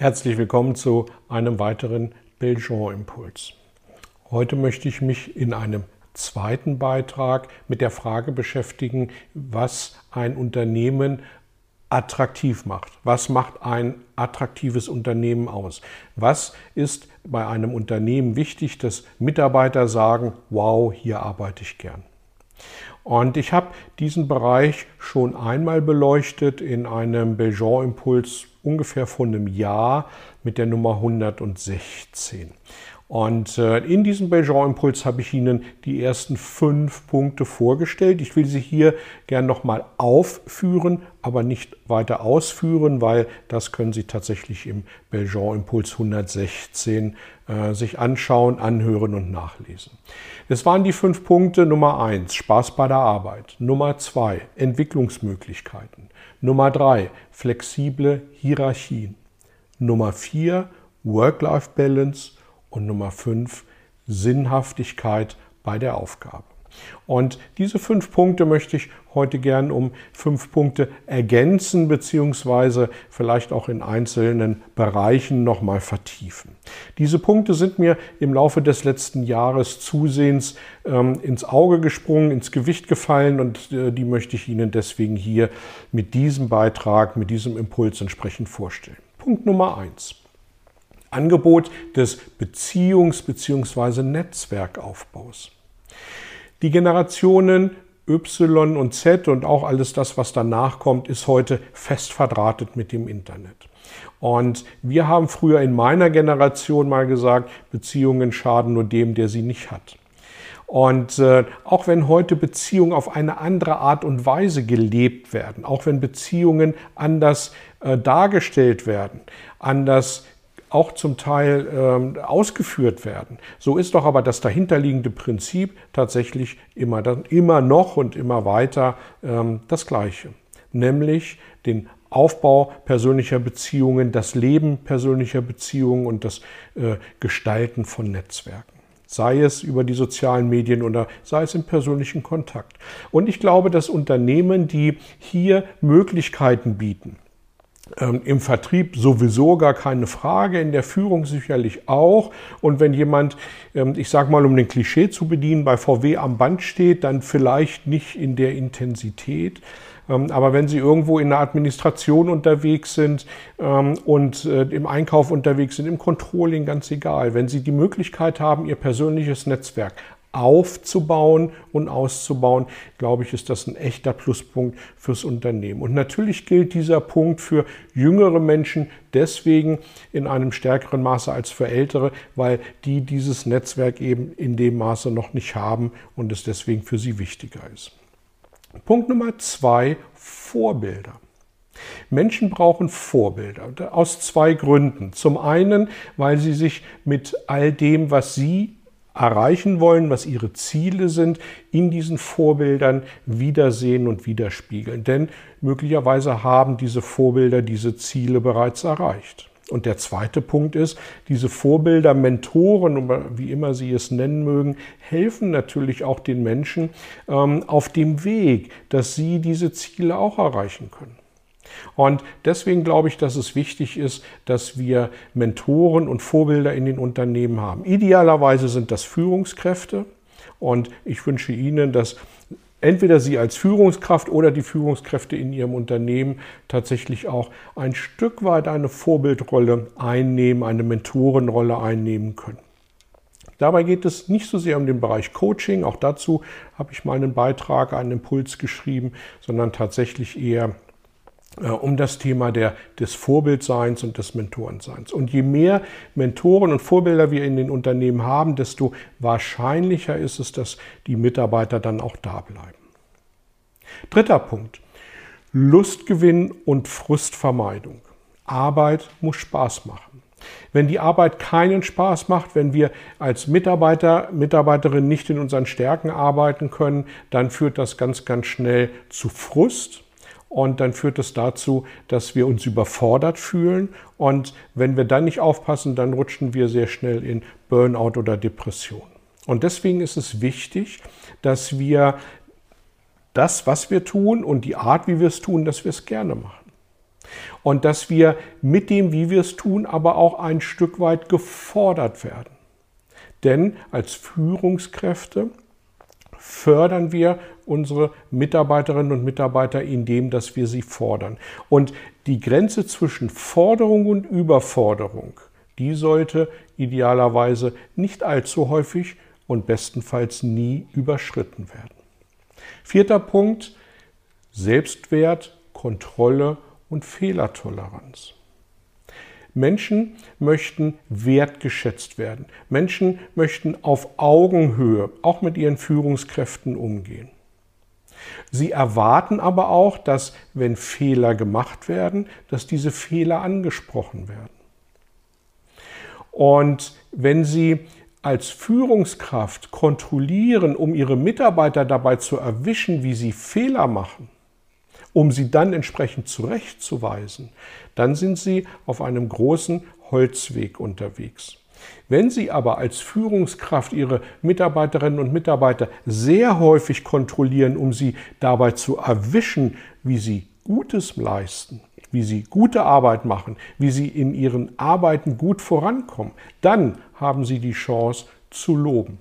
Herzlich willkommen zu einem weiteren Belgian-Impuls. Heute möchte ich mich in einem zweiten Beitrag mit der Frage beschäftigen, was ein Unternehmen attraktiv macht. Was macht ein attraktives Unternehmen aus? Was ist bei einem Unternehmen wichtig, dass Mitarbeiter sagen, wow, hier arbeite ich gern? Und ich habe diesen Bereich schon einmal beleuchtet in einem Belgian-Impuls ungefähr vor einem Jahr mit der Nummer 116. Und äh, in diesem Belgian-Impuls habe ich Ihnen die ersten fünf Punkte vorgestellt. Ich will sie hier gern nochmal aufführen, aber nicht weiter ausführen, weil das können Sie tatsächlich im Belgian-Impuls 116 äh, sich anschauen, anhören und nachlesen. Es waren die fünf Punkte. Nummer eins, Spaß bei der Arbeit. Nummer zwei, Entwicklungsmöglichkeiten. Nummer drei, flexible Hierarchien. Nummer vier, Work-Life-Balance und Nummer fünf, Sinnhaftigkeit bei der Aufgabe. Und diese fünf Punkte möchte ich heute gern um fünf Punkte ergänzen, beziehungsweise vielleicht auch in einzelnen Bereichen nochmal vertiefen. Diese Punkte sind mir im Laufe des letzten Jahres zusehends ähm, ins Auge gesprungen, ins Gewicht gefallen und äh, die möchte ich Ihnen deswegen hier mit diesem Beitrag, mit diesem Impuls entsprechend vorstellen. Punkt Nummer eins. Angebot des Beziehungs- bzw. Netzwerkaufbaus. Die Generationen Y und Z und auch alles das, was danach kommt, ist heute fest verdrahtet mit dem Internet. Und wir haben früher in meiner Generation mal gesagt, Beziehungen schaden nur dem, der sie nicht hat. Und äh, auch wenn heute Beziehungen auf eine andere Art und Weise gelebt werden, auch wenn Beziehungen anders äh, dargestellt werden, anders auch zum Teil ähm, ausgeführt werden. So ist doch aber das dahinterliegende Prinzip tatsächlich immer, dann, immer noch und immer weiter ähm, das gleiche, nämlich den Aufbau persönlicher Beziehungen, das Leben persönlicher Beziehungen und das äh, Gestalten von Netzwerken sei es über die sozialen Medien oder sei es im persönlichen Kontakt. Und ich glaube, dass Unternehmen, die hier Möglichkeiten bieten, ähm, Im Vertrieb sowieso gar keine Frage, in der Führung sicherlich auch. Und wenn jemand, ähm, ich sage mal, um den Klischee zu bedienen, bei VW am Band steht, dann vielleicht nicht in der Intensität. Ähm, aber wenn Sie irgendwo in der Administration unterwegs sind ähm, und äh, im Einkauf unterwegs sind, im Controlling, ganz egal, wenn Sie die Möglichkeit haben, Ihr persönliches Netzwerk aufzubauen und auszubauen, glaube ich, ist das ein echter Pluspunkt fürs Unternehmen. Und natürlich gilt dieser Punkt für jüngere Menschen deswegen in einem stärkeren Maße als für ältere, weil die dieses Netzwerk eben in dem Maße noch nicht haben und es deswegen für sie wichtiger ist. Punkt Nummer zwei, Vorbilder. Menschen brauchen Vorbilder aus zwei Gründen. Zum einen, weil sie sich mit all dem, was sie erreichen wollen, was ihre Ziele sind, in diesen Vorbildern wiedersehen und widerspiegeln. Denn möglicherweise haben diese Vorbilder diese Ziele bereits erreicht. Und der zweite Punkt ist, diese Vorbilder, Mentoren, wie immer Sie es nennen mögen, helfen natürlich auch den Menschen ähm, auf dem Weg, dass sie diese Ziele auch erreichen können. Und deswegen glaube ich, dass es wichtig ist, dass wir Mentoren und Vorbilder in den Unternehmen haben. Idealerweise sind das Führungskräfte. Und ich wünsche Ihnen, dass entweder Sie als Führungskraft oder die Führungskräfte in Ihrem Unternehmen tatsächlich auch ein Stück weit eine Vorbildrolle einnehmen, eine Mentorenrolle einnehmen können. Dabei geht es nicht so sehr um den Bereich Coaching, auch dazu habe ich mal einen Beitrag, einen Impuls geschrieben, sondern tatsächlich eher um das Thema der, des Vorbildseins und des Mentorenseins. Und je mehr Mentoren und Vorbilder wir in den Unternehmen haben, desto wahrscheinlicher ist es, dass die Mitarbeiter dann auch da bleiben. Dritter Punkt. Lustgewinn und Frustvermeidung. Arbeit muss Spaß machen. Wenn die Arbeit keinen Spaß macht, wenn wir als Mitarbeiter, Mitarbeiterin nicht in unseren Stärken arbeiten können, dann führt das ganz, ganz schnell zu Frust. Und dann führt es dazu, dass wir uns überfordert fühlen. Und wenn wir dann nicht aufpassen, dann rutschen wir sehr schnell in Burnout oder Depression. Und deswegen ist es wichtig, dass wir das, was wir tun und die Art, wie wir es tun, dass wir es gerne machen. Und dass wir mit dem, wie wir es tun, aber auch ein Stück weit gefordert werden. Denn als Führungskräfte fördern wir unsere Mitarbeiterinnen und Mitarbeiter indem, dass wir sie fordern. Und die Grenze zwischen Forderung und Überforderung, die sollte idealerweise nicht allzu häufig und bestenfalls nie überschritten werden. Vierter Punkt, Selbstwert, Kontrolle und Fehlertoleranz. Menschen möchten wertgeschätzt werden. Menschen möchten auf Augenhöhe auch mit ihren Führungskräften umgehen. Sie erwarten aber auch, dass wenn Fehler gemacht werden, dass diese Fehler angesprochen werden. Und wenn Sie als Führungskraft kontrollieren, um ihre Mitarbeiter dabei zu erwischen, wie sie Fehler machen, um sie dann entsprechend zurechtzuweisen, dann sind sie auf einem großen Holzweg unterwegs. Wenn Sie aber als Führungskraft Ihre Mitarbeiterinnen und Mitarbeiter sehr häufig kontrollieren, um sie dabei zu erwischen, wie sie Gutes leisten, wie sie gute Arbeit machen, wie sie in ihren Arbeiten gut vorankommen, dann haben Sie die Chance zu loben.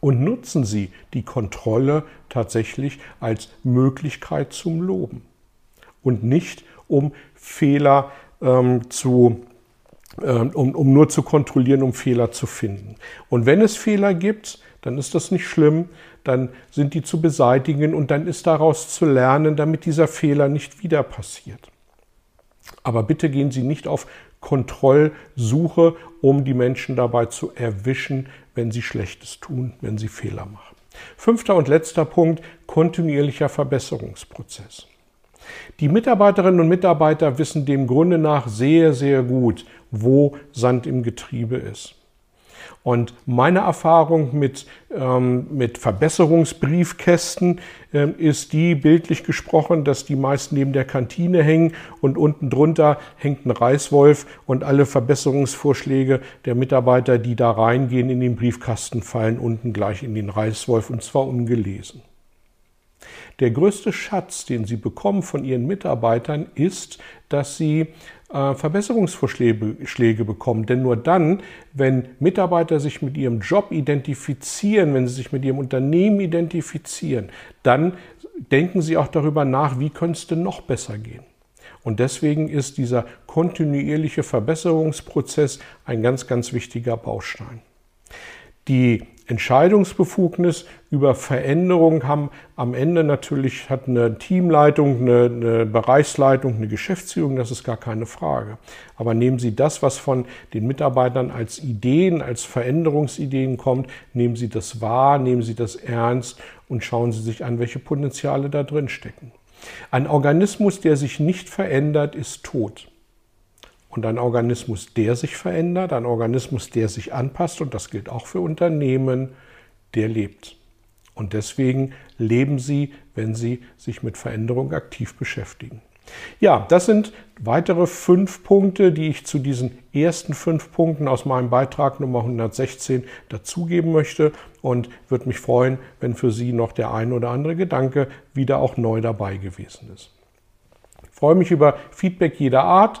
Und nutzen Sie die Kontrolle tatsächlich als Möglichkeit zum Loben und nicht um Fehler ähm, zu um, um nur zu kontrollieren, um Fehler zu finden. Und wenn es Fehler gibt, dann ist das nicht schlimm, dann sind die zu beseitigen und dann ist daraus zu lernen, damit dieser Fehler nicht wieder passiert. Aber bitte gehen Sie nicht auf Kontrollsuche, um die Menschen dabei zu erwischen, wenn sie Schlechtes tun, wenn sie Fehler machen. Fünfter und letzter Punkt, kontinuierlicher Verbesserungsprozess. Die Mitarbeiterinnen und Mitarbeiter wissen dem Grunde nach sehr, sehr gut, wo Sand im Getriebe ist. Und meine Erfahrung mit, ähm, mit Verbesserungsbriefkästen äh, ist die, bildlich gesprochen, dass die meist neben der Kantine hängen und unten drunter hängt ein Reißwolf und alle Verbesserungsvorschläge der Mitarbeiter, die da reingehen in den Briefkasten, fallen unten gleich in den Reißwolf und zwar ungelesen. Der größte Schatz, den Sie bekommen von Ihren Mitarbeitern, ist, dass Sie äh, Verbesserungsvorschläge bekommen. Denn nur dann, wenn Mitarbeiter sich mit ihrem Job identifizieren, wenn sie sich mit ihrem Unternehmen identifizieren, dann denken sie auch darüber nach, wie könnte es denn noch besser gehen. Und deswegen ist dieser kontinuierliche Verbesserungsprozess ein ganz, ganz wichtiger Baustein. Die Entscheidungsbefugnis über Veränderungen haben am Ende natürlich hat eine Teamleitung, eine, eine, Bereichsleitung, eine Geschäftsführung, das ist gar keine Frage. Aber nehmen Sie das, was von den Mitarbeitern als Ideen, als Veränderungsideen kommt, nehmen Sie das wahr, nehmen Sie das ernst und schauen Sie sich an, welche Potenziale da drin stecken. Ein Organismus, der sich nicht verändert, ist tot. Und ein Organismus, der sich verändert, ein Organismus, der sich anpasst, und das gilt auch für Unternehmen, der lebt. Und deswegen leben sie, wenn sie sich mit Veränderung aktiv beschäftigen. Ja, das sind weitere fünf Punkte, die ich zu diesen ersten fünf Punkten aus meinem Beitrag Nummer 116 dazugeben möchte und würde mich freuen, wenn für Sie noch der ein oder andere Gedanke wieder auch neu dabei gewesen ist. Ich freue mich über Feedback jeder Art